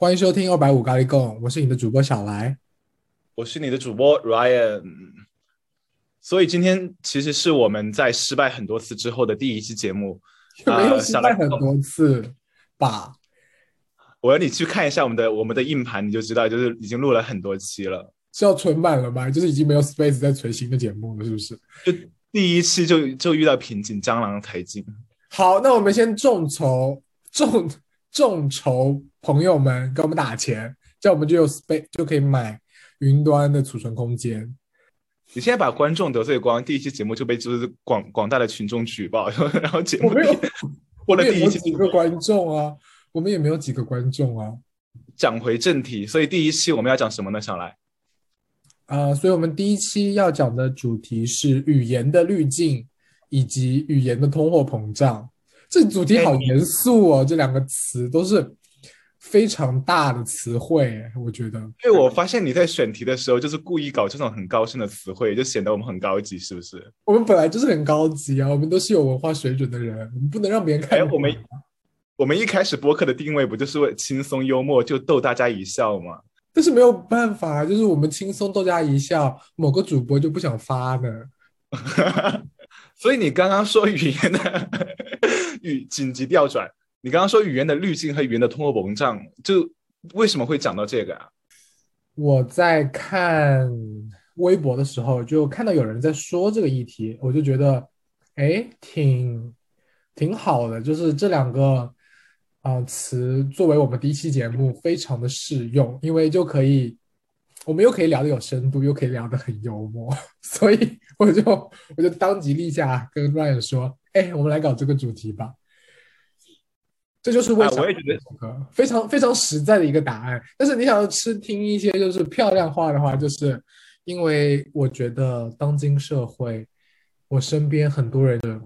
欢迎收听二百五咖喱贡，我是你的主播小来，我是你的主播 Ryan。所以今天其实是我们在失败很多次之后的第一期节目，没有失败很多次吧？我要你去看一下我们的我们的硬盘，你就知道，就是已经录了很多期了，是要存满了吗？就是已经没有 space 在存新的节目了，是不是？就第一期就就遇到瓶颈，蟑螂才进。好，那我们先众筹众众筹朋友们给我们打钱，这样我们就有 space 就可以买云端的储存空间。你现在把观众得罪光，第一期节目就被就是广广大的群众举报，然后节目我没有，我的第一期几个观众啊，我们也没有几个观众啊。讲回正题，所以第一期我们要讲什么呢？小来，啊，所以我们第一期要讲的主题是语言的滤镜以及语言的通货膨胀。这主题好严肃哦，这两个词都是非常大的词汇，我觉得。因为我发现你在选题的时候，就是故意搞这种很高深的词汇，就显得我们很高级，是不是？我们本来就是很高级啊，我们都是有文化水准的人，我们不能让别人看。我们我们一开始播客的定位不就是为轻松幽默，就逗大家一笑吗？但是没有办法，就是我们轻松逗大家一笑，某个主播就不想发呢。所以你刚刚说语言的语紧急调转，你刚刚说语言的滤镜和语言的通货膨胀，就为什么会讲到这个啊？我在看微博的时候，就看到有人在说这个议题，我就觉得，哎，挺挺好的，就是这两个啊词作为我们第一期节目非常的适用，因为就可以。我们又可以聊得有深度，又可以聊得很幽默，所以我就我就当即立下跟 Ryan 说：“哎，我们来搞这个主题吧。”这就是为什么非常非常实在的一个答案。但是你想要吃听一些就是漂亮话的话，就是因为我觉得当今社会，我身边很多人的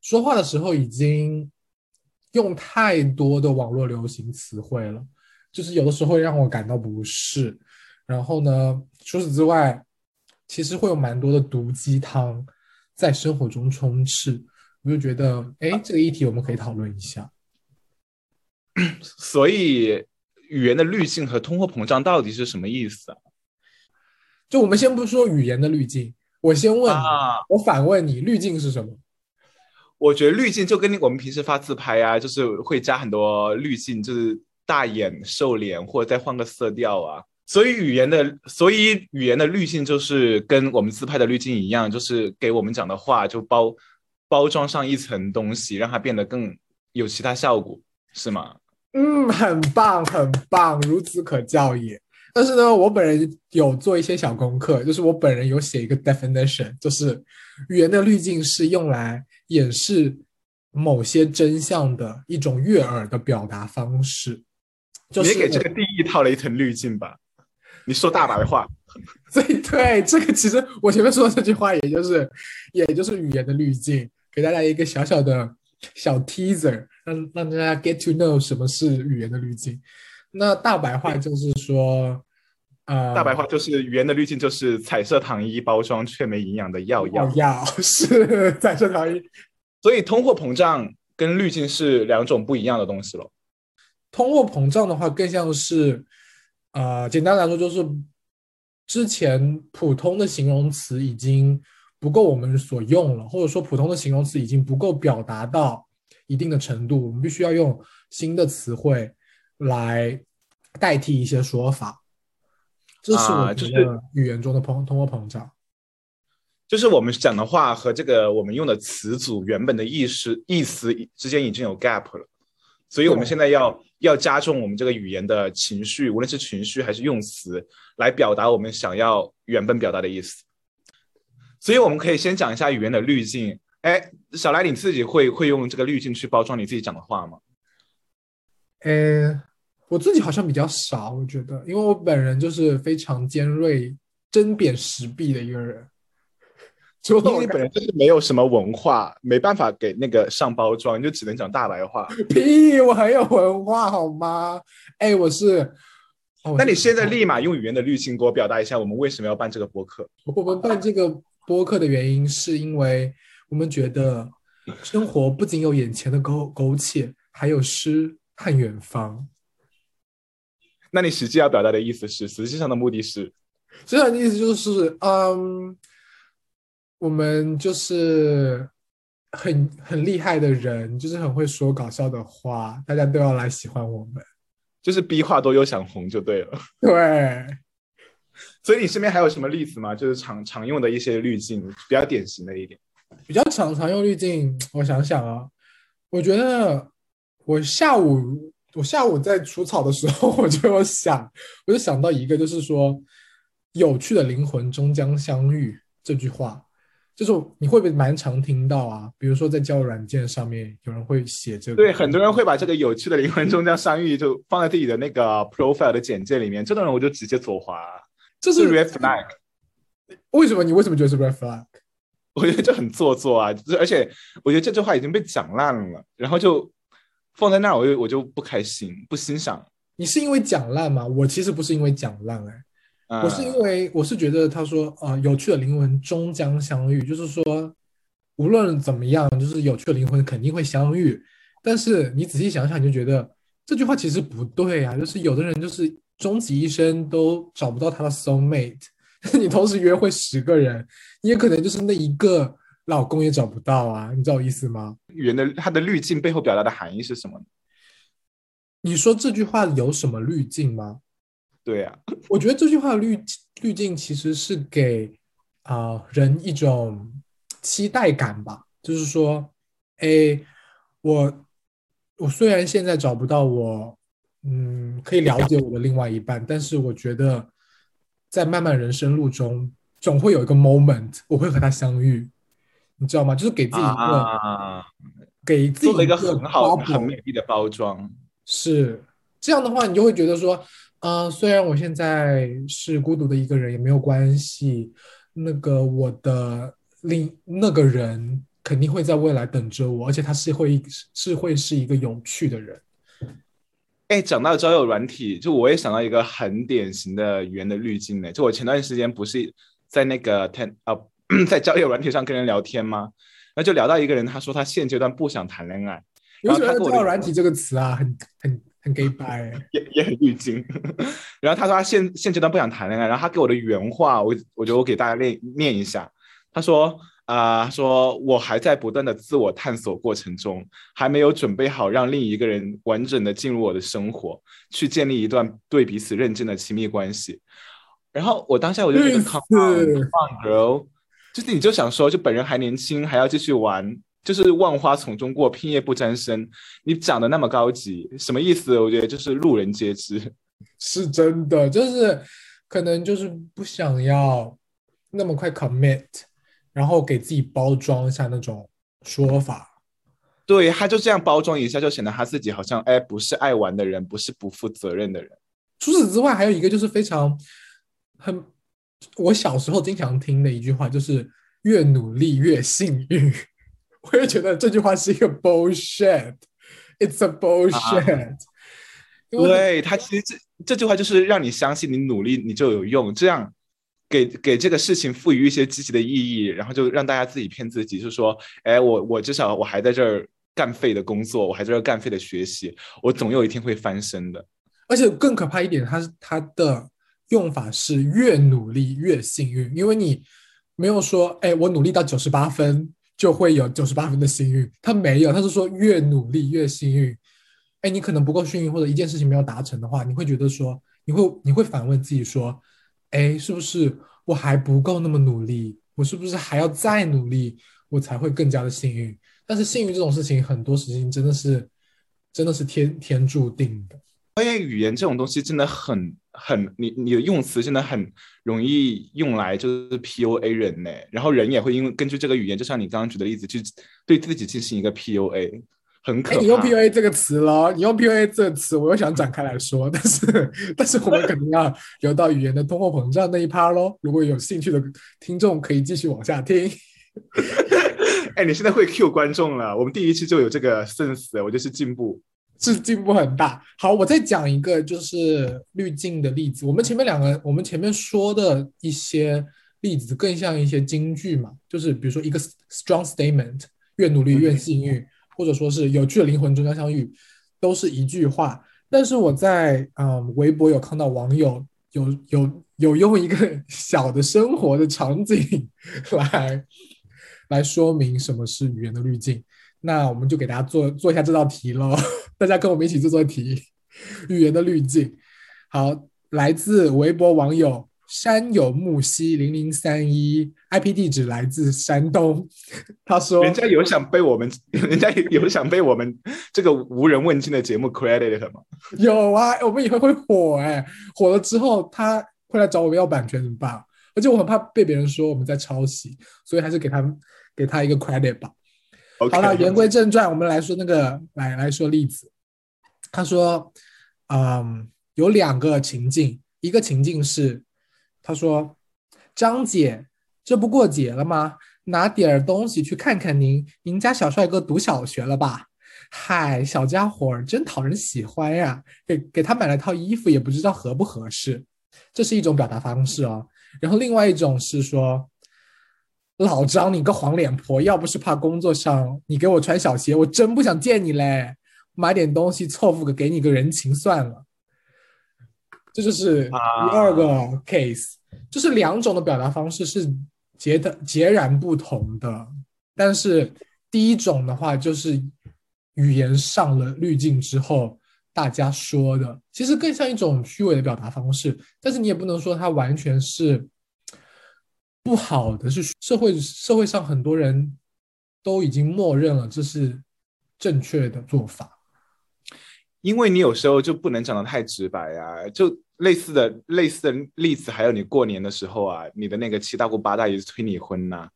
说话的时候已经用太多的网络流行词汇了，就是有的时候会让我感到不适。然后呢？除此之外，其实会有蛮多的毒鸡汤在生活中充斥。我就觉得，哎，这个议题我们可以讨论一下。所以，语言的滤镜和通货膨胀到底是什么意思啊？就我们先不说语言的滤镜，我先问，我反问你，滤镜是什么？我觉得滤镜就跟你我们平时发自拍啊，就是会加很多滤镜，就是大眼、瘦脸，或者再换个色调啊。所以语言的，所以语言的滤镜就是跟我们自拍的滤镜一样，就是给我们讲的话就包包装上一层东西，让它变得更有其他效果，是吗？嗯，很棒，很棒，孺子可教也。但是呢，我本人有做一些小功课，就是我本人有写一个 definition，就是语言的滤镜是用来掩饰某些真相的一种悦耳的表达方式。你给这个定义套了一层滤镜吧。你说大白话，所以对这个其实我前面说的这句话，也就是也就是语言的滤镜，给大家一个小小的小 teaser，让让大家 get to know 什么是语言的滤镜。那大白话就是说，呃，大白话就是语言的滤镜，就是彩色糖衣包装却没营养的药药药，是彩色糖衣。所以通货膨胀跟滤镜是两种不一样的东西了。通货膨胀的话，更像是。啊，简单来说就是，之前普通的形容词已经不够我们所用了，或者说普通的形容词已经不够表达到一定的程度，我们必须要用新的词汇来代替一些说法。这是我觉得语言中的通通货膨胀，就是我们讲的话和这个我们用的词组原本的意思意思之间已经有 gap 了，所以我们现在要。要加重我们这个语言的情绪，无论是情绪还是用词，来表达我们想要原本表达的意思。所以我们可以先讲一下语言的滤镜。哎，小来，你自己会会用这个滤镜去包装你自己讲的话吗？呃，我自己好像比较少，我觉得，因为我本人就是非常尖锐、针砭时弊的一个人。因为你本人就是没有什么文化，没办法给那个上包装，你就只能讲大白话。屁，我很有文化好吗？哎，我是。那你现在立马用语言的滤镜给我表达一下，我们为什么要办这个播客？我们办这个播客的原因，是因为我们觉得生活不仅有眼前的苟苟且，还有诗和远方。那你实际要表达的意思是，实际上的目的是，实际上的意思就是，嗯，我们就是很很厉害的人，就是很会说搞笑的话，大家都要来喜欢我们。就是逼话多又想红就对了。对，所以你身边还有什么例子吗？就是常常用的一些滤镜，比较典型的一点。比较常常用滤镜，我想想啊，我觉得我下午我下午在除草的时候，我就有想，我就想到一个，就是说“有趣的灵魂终将相遇”这句话，就是你会不会蛮常听到啊？比如说在交友软件上面，有人会写这个，对，很多人会把这个有趣的灵魂终将相遇就放在自己的那个 profile 的简介里面，这种人我就直接左滑，这是 red flag。为什么？你为什么觉得是 red flag？我觉得这很做作啊，而且我觉得这句话已经被讲烂了，然后就放在那儿，我就我就不开心，不欣赏。你是因为讲烂吗？我其实不是因为讲烂，哎。嗯我是因为我是觉得他说呃有趣的灵魂终将相遇，就是说无论怎么样，就是有趣的灵魂肯定会相遇。但是你仔细想想，你就觉得这句话其实不对啊。就是有的人就是终其一生都找不到他的 soul mate，你同时约会十个人，你也可能就是那一个老公也找不到啊。你知道我意思吗？语言的它的滤镜背后表达的含义是什么？你说这句话有什么滤镜吗？对呀、我觉得这句话的滤滤镜其实是给啊、人一种期待感吧，就是说，哎，我我虽然现在找不到我嗯可以了解我的另外一半，但是我觉得在漫漫人生路中，总会有一个 moment 我会和他相遇，你知道吗？就是给自己一个、啊，给自己一个个很好、很美丽的包装。是这样的话，你就会觉得说，呃，虽然我现在是孤独的一个人，也没有关系。那个我的另那个人肯定会在未来等着我，而且他是会是会是一个有趣的人。哎，讲到交友软体，就我也想到一个很典型的语言的滤镜呢。就我前段时间不是在那个 ten 呃，在交友软体上跟人聊天吗？然后就聊到一个人，他说他现阶段不想谈恋爱，你为什么他的要交友软体这个词啊？很很很 gay 白、欸。也也很滤镜。然后他说他现现阶段不想谈恋爱，然后他给我的原话，我我觉得我给大家念念一下。他说啊、他说我还在不断的自我探索过程中，还没有准备好让另一个人完整的进入我的生活，去建立一段对彼此认真的亲密关系。然后我当下我就觉得 come on girl，就是你就想说，就本人还年轻，还要继续玩，就是万花丛中过，片叶不沾身。你长得那么高级，什么意思？我觉得就是路人皆知。是真的，就是可能就是不想要那么快 commit，然后给自己包装一下那种说法。对，他就这样包装一下，就显得他自己好像哎，不是爱玩的人，不是不负责任的人。除此之外，还有一个就是非常很，我小时候经常听的一句话，就是越努力越幸运。我也觉得这句话是一个 bullshit，it's a bullshit、对他其实这这句话就是让你相信你努力你就有用，这样给给这个事情赋予一些积极的意义，然后就让大家自己骗自己，就说哎，我我至少我还在这儿干废的工作，我还在这儿干废的学习，我总有一天会翻身的。而且更可怕一点，它是它的用法是越努力越幸运，因为你没有说，哎，我努力到九十八分就会有九十八分的幸运，他没有，他是说越努力越幸运。哎，你可能不够幸运，或者一件事情没有达成的话，你会觉得说，你会你会反问自己说，哎，是不是我还不够那么努力？我是不是还要再努力，我才会更加的幸运？但是幸运这种事情，很多事情真的是真的是天天注定的。关于语言这种东西真的很很，你你的用词真的很容易用来就是 PUA 人呢，然后人也会因为根据这个语言，就像你刚刚举的例子，去对自己进行一个 PUA，很可。你用 PUA 这个词了，你用 PUA 这个词，我又想展开来说，但是 但是我们肯定要聊到语言的通货膨胀那一趴喽。如果有兴趣的听众，可以继续往下听。哎，你现在会 Q 观众了，我们第一期就有这个 sense，我就是进步。是进步很大。好，我再讲一个就是滤镜的例子。我们前面两个，我们前面说的一些例子更像一些金句嘛，就是比如说一个 strong statement，越努力越幸运，或者说是有趣的灵魂终将相遇，都是一句话。但是我在嗯微博有看到网友有有有用一个小的生活的场景来来说明什么是语言的滤镜。那我们就给大家做做一下这道题喽，大家跟我们一起做做题。语言的滤镜，好，来自微博网友山有木兮零零三一，IP 地址来自山东。他说，人家有想被我们，人家有想被我们这个无人问津的节目 credit 吗？有啊，我们以后会火哎，火了之后他会来找我们要版权怎么办？而且我很怕被别人说我们在抄袭，所以还是给他给他一个 credit 吧。好了，言归正传，我们来说那个，来来说例子。他说，嗯，有两个情境，一个情境是，他说，张姐，这不过节了吗？拿点儿东西去看看您，您家小帅哥读小学了吧？嗨，小家伙真讨人喜欢呀，给给他买了套衣服，也不知道合不合适。这是一种表达方式哦。然后另外一种是说。老张，你个黄脸婆！要不是怕工作上你给我穿小鞋，我真不想见你嘞。买点东西凑合个给你个人情算了。这就是第二个 case，就是两种的表达方式是截的截然不同的。但是第一种的话，就是语言上了滤镜之后，大家说的其实更像一种虚伪的表达方式。但是你也不能说它完全是。不好的是社会社会上很多人都已经默认了这是正确的做法，因为你有时候就不能讲的太直白呀，就类似的类似的例子，还有你过年的时候啊，你的那个七大姑八大姨催你婚呐，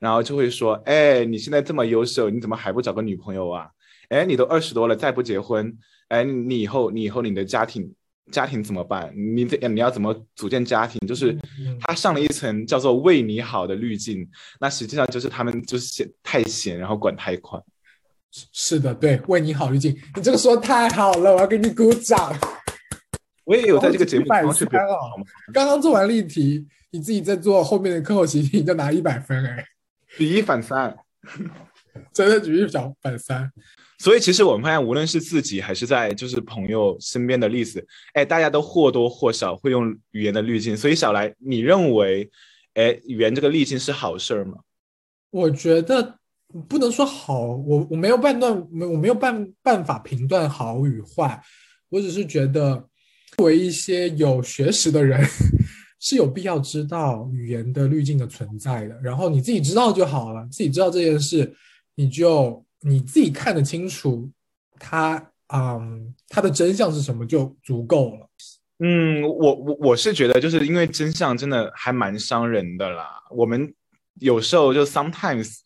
然后就会说，哎，你现在这么优秀，你怎么还不找个女朋友啊？哎，你都二十多了，再不结婚，哎，你以后你以后你的家庭。家庭怎么办？你这你要怎么组建家庭？就是他上了一层叫做“为你好”的滤镜，那实际上就是他们就是闲太闲，然后管太宽。是的，对“为你好”滤镜，你这个说太好了，我要给你鼓掌。我也有在这个节目当中刚刚做完例题，你自己在做后面的课后习题，你就拿一百分哎，举一反三，真的举一反反三。所以其实我们发现，无论是自己还是在就是朋友身边的例子，哎，大家都或多或少会用语言的滤镜。所以小来，你认为，哎，语言这个滤镜是好事儿吗？我觉得不能说好，我我没有判断，没我没有办办法评断好与坏。我只是觉得，作为一些有学识的人，是有必要知道语言的滤镜的存在的。然后你自己知道就好了，自己知道这件事，你就。你自己看得清楚，它，嗯，它的真相是什么就足够了。嗯，我我我是觉得，就是因为真相真的还蛮伤人的啦。我们有时候就 sometimes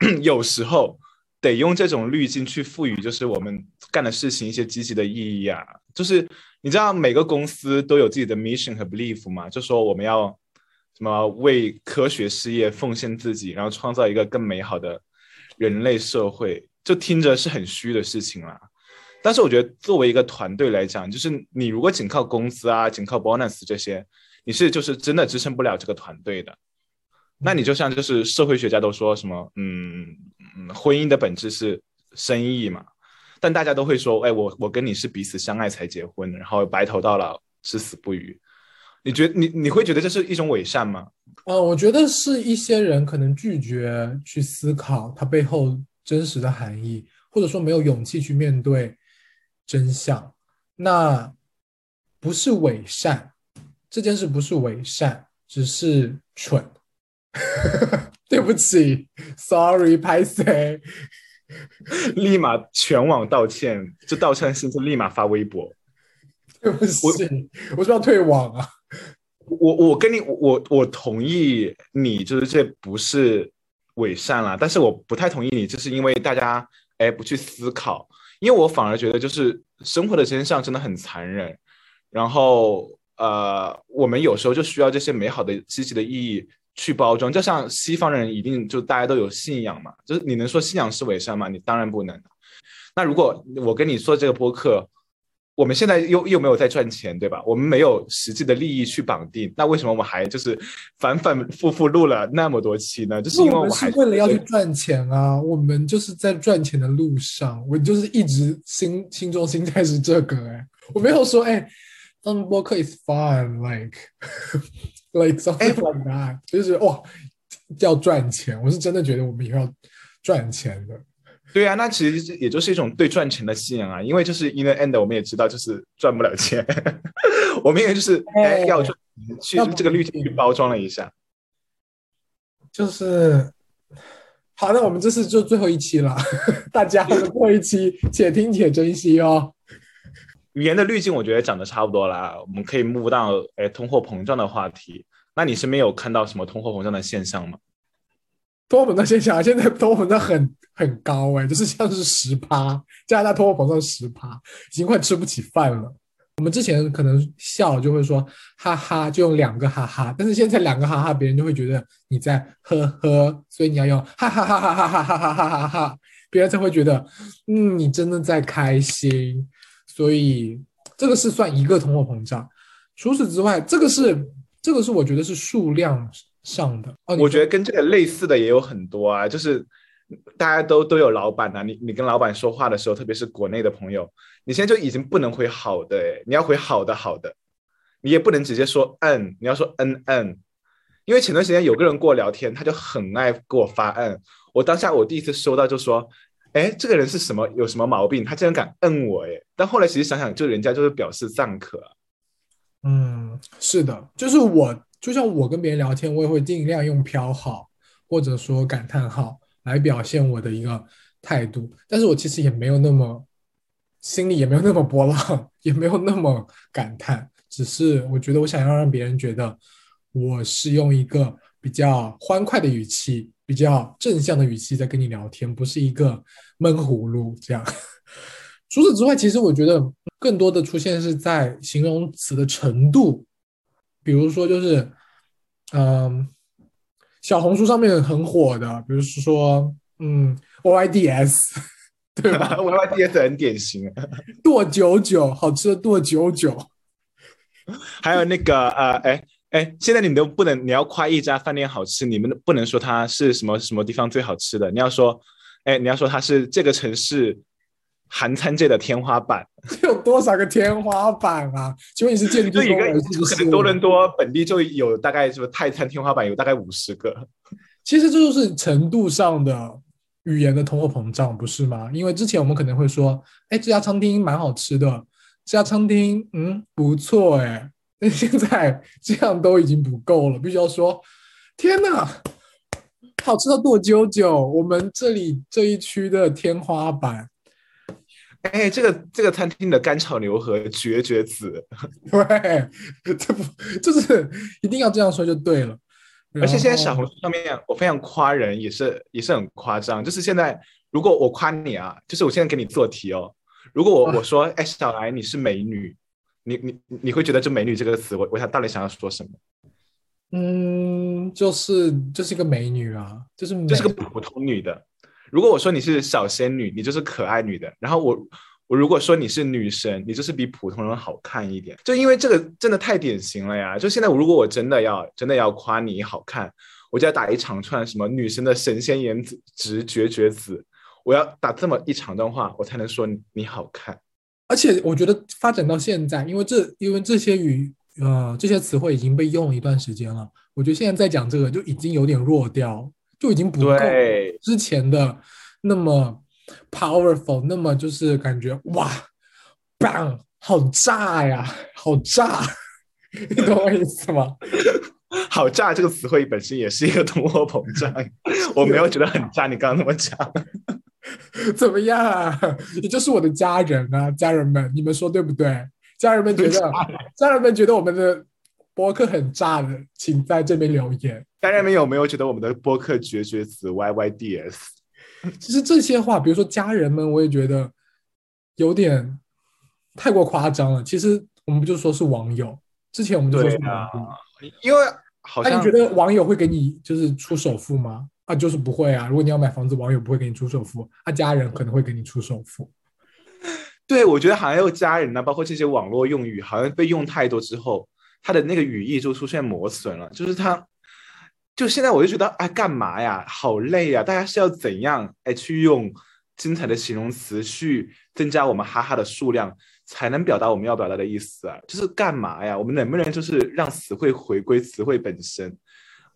有时候得用这种滤镜去赋予，就是我们干的事情一些积极的意义啊。就是你知道每个公司都有自己的 mission 和 belief 嘛，就说我们要什么为科学事业奉献自己，然后创造一个更美好的。人类社会就听着是很虚的事情啦，但是我觉得作为一个团队来讲，就是你如果仅靠工资啊，仅靠 bonus 这些，你是就是真的支撑不了这个团队的。那你就像就是社会学家都说什么，嗯嗯，婚姻的本质是生意嘛，但大家都会说，哎，我我跟你是彼此相爱才结婚，然后白头到老，至死不渝。你觉你你会觉得这是一种伪善吗？呃，我觉得是一些人可能拒绝去思考它背后真实的含义，或者说没有勇气去面对真相。那不是伪善，这件事不是伪善，只是蠢。对不起，sorry，拍谁？立马全网道歉，这道歉信息立马发微博。对不起，我是要退网啊。我我跟你我我同意你，就是这不是伪善了，但是我不太同意你，就是因为大家哎不去思考，因为我反而觉得就是生活的真相真的很残忍，然后呃我们有时候就需要这些美好的积极的意义去包装，就像西方人一定就大家都有信仰嘛，就是你能说信仰是伪善吗？你当然不能。那如果我跟你说这个播客。我们现在又又没有在赚钱，对吧？我们没有实际的利益去绑定，那为什么我们还就是反反复复录了那么多期呢？就是因为我们是为了要去赚钱啊，我们就是在赚钱的路上，我就是一直心心中心态是这个，哎，我没有说，哎，当播客 is fun，like like something like that，就是哇，要赚钱，我是真的觉得我们以后要赚钱的。对啊，那其实也就是一种对赚钱的信仰啊，因为就是 in the end，我们也知道就是赚不了钱，我们也就是哎要赚，去这个滤镜去包装了一下，就是好，那我们这是就最后一期了，大家最后一期且听且珍惜哦。语言的滤镜我觉得讲的差不多了，我们可以目到哎通货膨胀的话题。那你身边有看到什么通货膨胀的现象吗？通货膨胀现象，现在通货膨胀很很高哎，就是像是十趴，加拿大通货膨胀十趴，已经快吃不起饭了。我们之前可能笑就会说哈哈，就用两个哈哈，但是现在两个哈哈，别人就会觉得你在呵呵，所以你要用哈哈哈哈哈哈哈哈哈哈，别人才会觉得嗯，你真的在开心。所以这个是算一个通货膨胀。除此之外，这个是这个是我觉得是数量。上的，我觉得跟这个类似的也有很多啊，就是大家都都有老板呐，你你跟老板说话的时候，特别是国内的朋友，你现在就已经不能回好的，你要回好的好的，你也不能直接说嗯，你要说嗯嗯，因为前段时间有个人跟我聊天，他就很爱给我发嗯，我当下我第一次收到就说，哎，这个人是什么有什么毛病，他竟然敢摁我哎，但后来其实想想，就人家就是表示赞可，嗯，是的，就是我。就像我跟别人聊天，我也会尽量用飘号或者说感叹号来表现我的一个态度，但是我其实也没有那么心里也没有那么波浪，也没有那么感叹，只是我觉得我想要让别人觉得我是用一个比较欢快的语气、比较正向的语气在跟你聊天，不是一个闷葫芦这样。除此之外，其实我觉得更多的出现是在形容词的程度。比如说，就是，嗯，小红书上面很火的，比如说，嗯，OYDS，对吧？OYDS 很典型，剁九九，好吃的剁九九。还有那个，呃，哎哎，现在你都不能，你要夸一家饭店好吃，你们不能说它是什么什么地方最好吃的，你要说，哎，你要说它是这个城市。韩餐界的天花板，有多少个天花板啊？请问你是建筑？可能多伦多本地就有大概什么泰餐天花板有大概五十个。其实这就是程度上的语言的通货膨胀，不是吗？因为之前我们可能会说，哎，这家餐厅蛮好吃的，这家餐厅嗯不错哎。但现在这样都已经不够了，必须要说，天哪，好吃到剁啾啾，我们这里这一区的天花板。哎，这个这个餐厅的干炒牛河绝绝子，对，这不就是一定要这样说就对了。而且现在小红书上面，我非常夸人，也是也是很夸张。就是现在，如果我夸你啊，就是我现在给你做题哦。如果我我说，哎，小来你是美女，你你你会觉得这“美女”这个词，我我想到底想要说什么？嗯，就是就是一个美女啊，就是就是个普通女的。如果我说你是小仙女，你就是可爱女的。然后我我如果说你是女神，你就是比普通人好看一点。就因为这个真的太典型了呀！就现在，如果我真的要真的要夸你好看，我就要打一长串什么女神的神仙颜值绝绝子，我要打这么一长段话，我才能说你好看。而且我觉得发展到现在，因为这因为这些语呃这些词汇已经被用了一段时间了，我觉得现在在讲这个就已经有点弱掉。就已经不够之前的那么 powerful，那么就是感觉哇棒，好炸呀，好炸，你懂我意思吗？好炸这个词汇本身也是一个通货膨胀，我没有觉得很炸。你刚刚那么讲，怎么样啊？你就是我的家人啊，家人们，你们说对不对？家人们觉得，家人们觉得我们的博客很炸的，请在这边留言。家人们有没有觉得我们的播客绝绝子 Y Y D S？其实这些话，比如说家人们，我也觉得有点太过夸张了。其实我们不就说是网友？之前我们就说是网友，因为好像你觉得网友会给你就是出首付吗？啊，就是不会啊。如果你要买房子，网友不会给你出首付，他家人可能会给你出首付。对，我觉得好像又家人呢，包括这些网络用语，好像被用太多之后，它的那个语义就出现磨损了。就是它，就现在我就觉得，哎，干嘛呀？好累呀！大家是要怎样？哎，去用精彩的形容词去增加我们哈哈的数量，才能表达我们要表达的意思啊？就是干嘛呀？我们能不能就是让词汇回归词汇本身？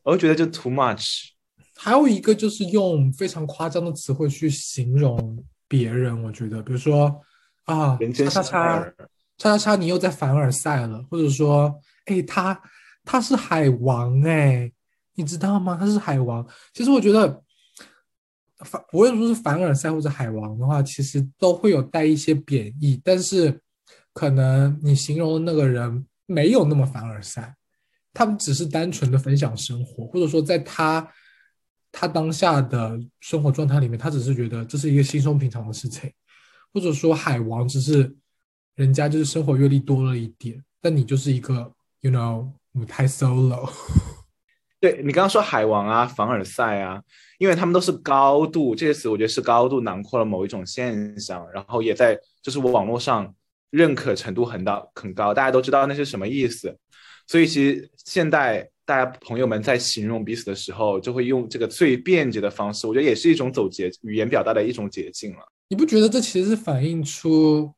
我就觉得就 too much。还有一个就是用非常夸张的词汇去形容别人，我觉得，比如说。啊，叉叉叉，叉叉叉，你又在凡尔赛了，或者说，哎，他他是海王，哎，你知道吗？他是海王。其实我觉得，凡不论说是凡尔赛或者海王的话，其实都会有带一些贬义，但是可能你形容的那个人没有那么凡尔赛，他们只是单纯的分享生活，或者说在他他当下的生活状态里面，他只是觉得这是一个稀松平常的事情。或者说海王只是人家就是生活阅历多了一点，但你就是一个，you know，舞台 solo。对你刚刚说海王啊、凡尔赛啊，因为他们都是高度这些词，我觉得是高度囊括了某一种现象，然后也在就是网络上认可程度很高很高，大家都知道那是什么意思。所以其实现代大家朋友们在形容彼此的时候，就会用这个最便捷的方式，我觉得也是一种走捷语言表达的一种捷径了。你不觉得这其实是反映出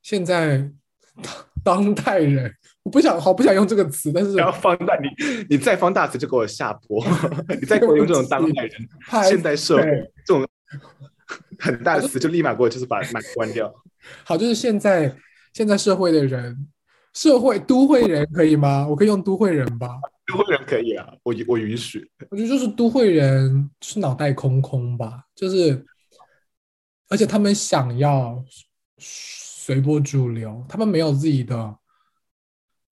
现在当代人？我不想，好不想用这个词，但是要放大你，你再放大词就给我下播，你再给我用这种当代人、现代社会这种很大的词，就立马给我就是把麦关掉。好，就是现在现在社会的人，社会都会人可以吗？我可以用都会人吧？都会人可以啊，我我允许。我觉得就是都会人是脑袋空空吧，就是。而且他们想要随波逐流，他们没有自己的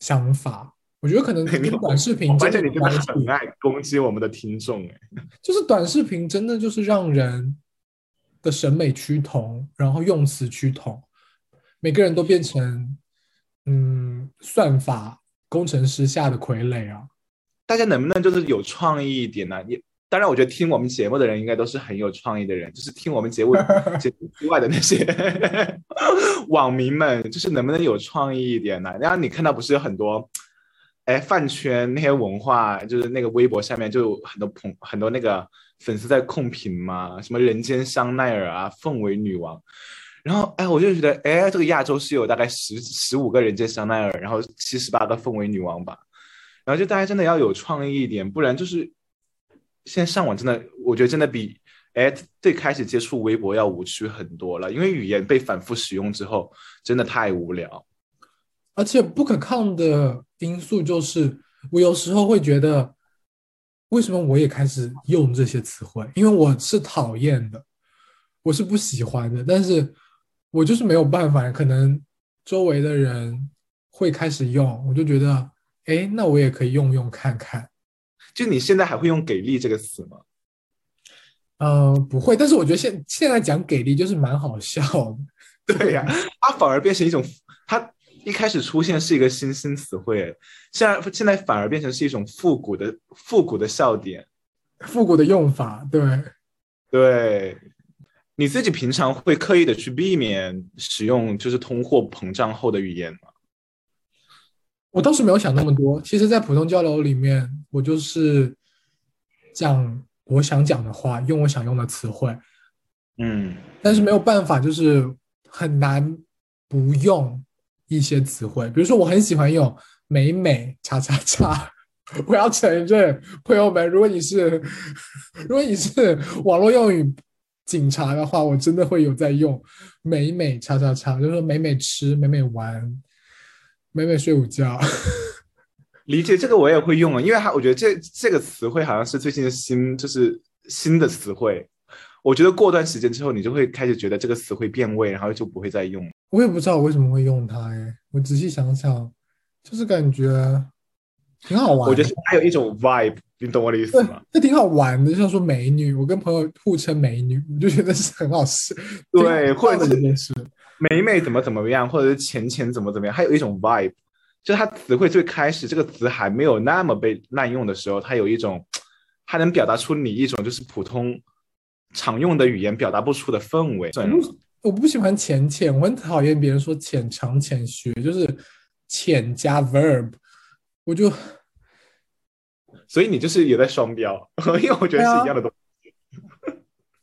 想法。我觉得可能短视频，而且你真的很爱攻击我们的听众哎，就是短视频真的就是让人的审美趋同，然后用词趋同，每个人都变成嗯算法工程师下的傀儡啊！大家能不能就是有创意一点呢？你。当然，我觉得听我们节目的人应该都是很有创意的人，就是听我们节目 节目之外的那些 网民们，就是能不能有创意一点呢？然后你看到不是有很多，哎，饭圈那些文化，就是那个微博下面就有很多朋很多那个粉丝在控评嘛，什么人间香奈儿啊，凤尾女王，然后哎，我就觉得哎，这个亚洲是有大概十十五个人间香奈儿，然后七十八个凤尾女王吧，然后就大家真的要有创意一点，不然就是。现在上网真的，我觉得真的比哎最开始接触微博要无趣很多了，因为语言被反复使用之后，真的太无聊。而且不可抗的因素就是，我有时候会觉得，为什么我也开始用这些词汇？因为我是讨厌的，我是不喜欢的，但是我就是没有办法。可能周围的人会开始用，我就觉得，哎，那我也可以用用看看。就你现在还会用“给力”这个词吗？嗯，不会。但是我觉得现现在讲“给力”就是蛮好笑的。对呀，它反而变成一种，它一开始出现是一个新兴词汇，现在现在反而变成是一种复古的复古的笑点，复古的用法。对，对，你自己平常会刻意的去避免使用就是通货膨胀后的语言吗？我倒是没有想那么多。其实，在普通交流里面，我就是讲我想讲的话，用我想用的词汇。嗯，但是没有办法，就是很难不用一些词汇。比如说，我很喜欢用“美美叉叉叉”。我要承认，朋友们，如果你是如果你是网络用语警察的话，我真的会有在用“美美叉叉叉”，就是说美美吃、美美玩。美美睡午觉，理解这个我也会用啊，因为它我觉得这这个词汇好像是最近的新，就是新的词汇。我觉得过段时间之后，你就会开始觉得这个词汇变味，然后就不会再用。我也不知道我为什么会用它哎，我仔细想想，就是感觉挺好玩。我觉得它有一种 vibe，你懂我的意思吗？这挺好玩的，就像说美女，我跟朋友互称美女，我就觉得是很好吃。对，或者这件事。美美怎么怎么样，或者是浅浅怎么怎么样，还有一种 vibe，就它词汇最开始这个词还没有那么被滥用的时候，它有一种，它能表达出你一种就是普通常用的语言表达不出的氛围。我不喜欢浅浅，我很讨厌别人说浅尝浅学，就是浅加 verb，我就所以你就是也在双标，因为我觉得是一样的东西。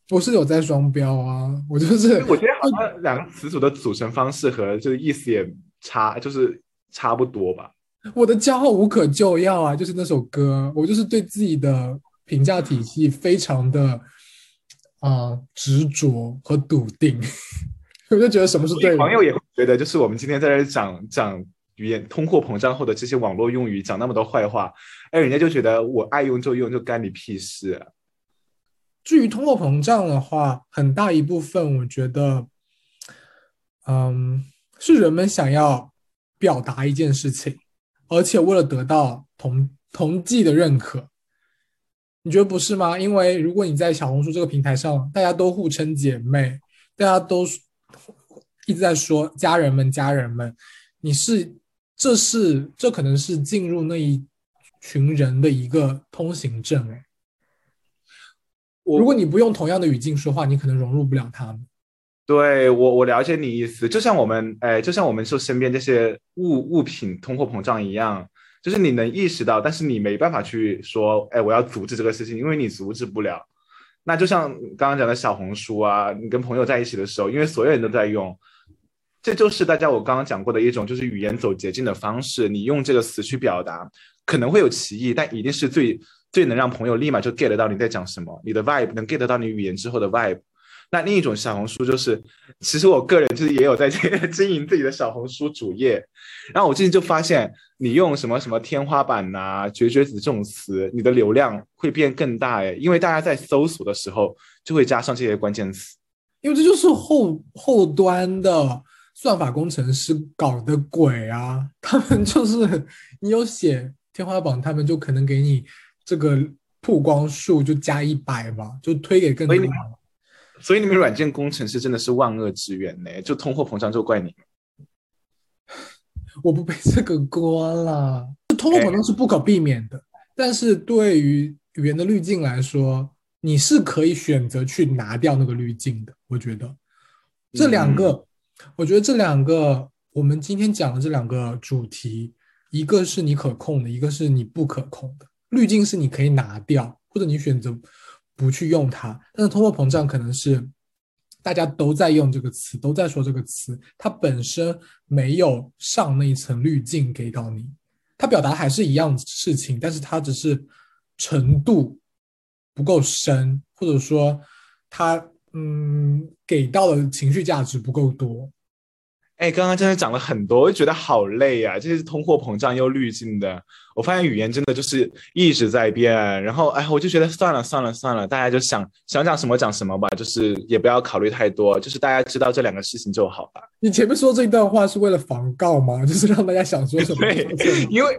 我是有在双标啊，我就是我觉得好像两个词组的组成方式和就是意思也差，就是差不多吧。我的骄傲无可救药啊，就是那首歌，我就是对自己的评价体系非常的啊、执着和笃定，我就觉得什么是对的。朋友也会觉得，就是我们今天在这讲讲语言通货膨胀后的这些网络用语，讲那么多坏话，哎，人家就觉得我爱用就用，就干你屁事啊！至于通货膨胀的话，很大一部分我觉得，嗯，是人们想要表达一件事情，而且为了得到同同济的认可，你觉得不是吗？因为如果你在小红书这个平台上，大家都互称姐妹，大家都一直在说家人们，家人们，你是这是这可能是进入那一群人的一个通行证，哎。我如果你不用同样的语境说话，你可能融入不了他们。对我，我了解你意思，就像我们，哎，就像我们说身边这些物物品通货膨胀一样，就是你能意识到，但是你没办法去说，哎，我要阻止这个事情，因为你阻止不了。那就像刚刚讲的小红书啊，你跟朋友在一起的时候，因为所有人都在用，这就是大家我刚刚讲过的一种，就是语言走捷径的方式。你用这个词去表达，可能会有歧义，但一定是最最能让朋友立马就 get 到你在讲什么，你的 vibe 能 get 到你语言之后的 vibe。那另一种小红书就是，其实我个人就是也有在经营自己的小红书主页，然后我最近就发现，你用什么什么天花板呐、绝绝子这种词，你的流量会变更大哎，因为大家在搜索的时候就会加上这些关键词。因为这就是后后端的算法工程师搞的鬼啊！他们就是你有写天花板，他们就可能给你这个曝光数就加一百吧，就推给更多人所以你。所以你们软件工程师真的是万恶之源呢，就通货膨胀就怪你们。我不背这个锅了。通货膨胀是不可避免的，但是对于语言的滤镜来说，你是可以选择去拿掉那个滤镜的。我觉得这两个，我觉得这两个我们今天讲的这两个主题，一个是你可控的，一个是你不可控的。滤镜是你可以拿掉，或者你选择不去用它，但是通货膨胀可能是大家都在用这个词，都在说这个词，它本身没有上那一层滤镜给到你，它表达还是一样事情，但是它只是程度不够深，或者说它嗯给到的情绪价值不够多。哎，刚刚真的讲了很多，我就觉得好累啊！这是通货膨胀又滤镜的，我发现语言真的就是一直在变。然后，哎，我就觉得算了算了算了，大家就想想讲什么讲什么吧，就是也不要考虑太多，就是大家知道这两个事情就好了。你前面说这一段话是为了防告吗？就是让大家想说什么对。因为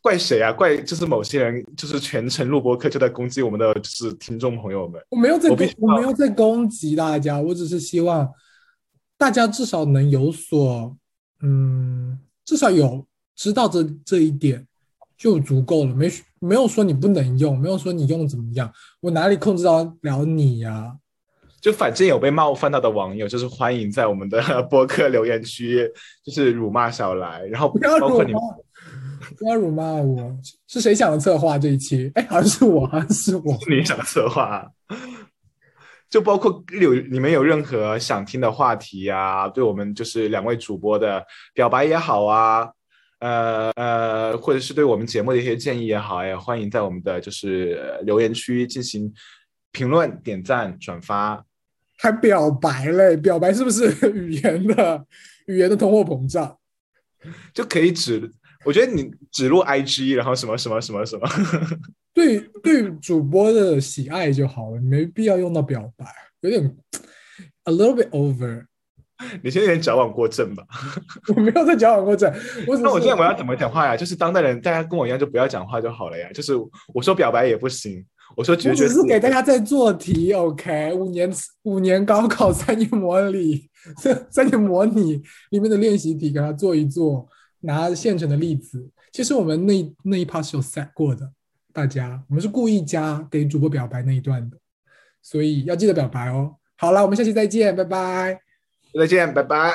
怪谁啊？怪就是某些人，就是全程录播课就在攻击我们的就是听众朋友们。我没有在攻我我没有在攻击大家，我只是希望大家至少能有所，嗯，至少有知道这这一点就足够了。没没有说你不能用，没有说你用怎么样，我哪里控制到了你呀、就反正有被冒犯到的网友，就是欢迎在我们的 播客留言区，就是辱骂小来，然后不要辱骂包括你们，不要辱骂我。是谁想的策划这一期？哎，好像是我，好像是我。你想策划，就包括有你们有任何想听的话题呀、对我们就是两位主播的表白也好啊，呃呃，或者是对我们节目的一些建议也好，也欢迎在我们的就是呃留言区进行评论、点赞、转发。还表白嘞？表白是不是 语言的语言的通货膨胀？就可以指，我觉得你指入 IG，然后什么什么什么什么，对对主播的喜爱就好了，你没必要用到表白，有点 a little bit over。你现在有点矫枉过正吧？我没有在矫枉过正，我只那我现在我要怎么讲话呀？就是当代人，大家跟我一样就不要讲话就好了呀。就是我说表白也不行，我说绝我绝子只是给大家在做题，OK？五年五年高考三年模拟，三三年模拟里面的练习题给他做一做，拿现成的例子。其实我们那那一 part 是有 set 过的，大家我们是故意加给主播表白那一段的，所以要记得表白哦。好了，我们下期再见，拜拜。再见，拜拜。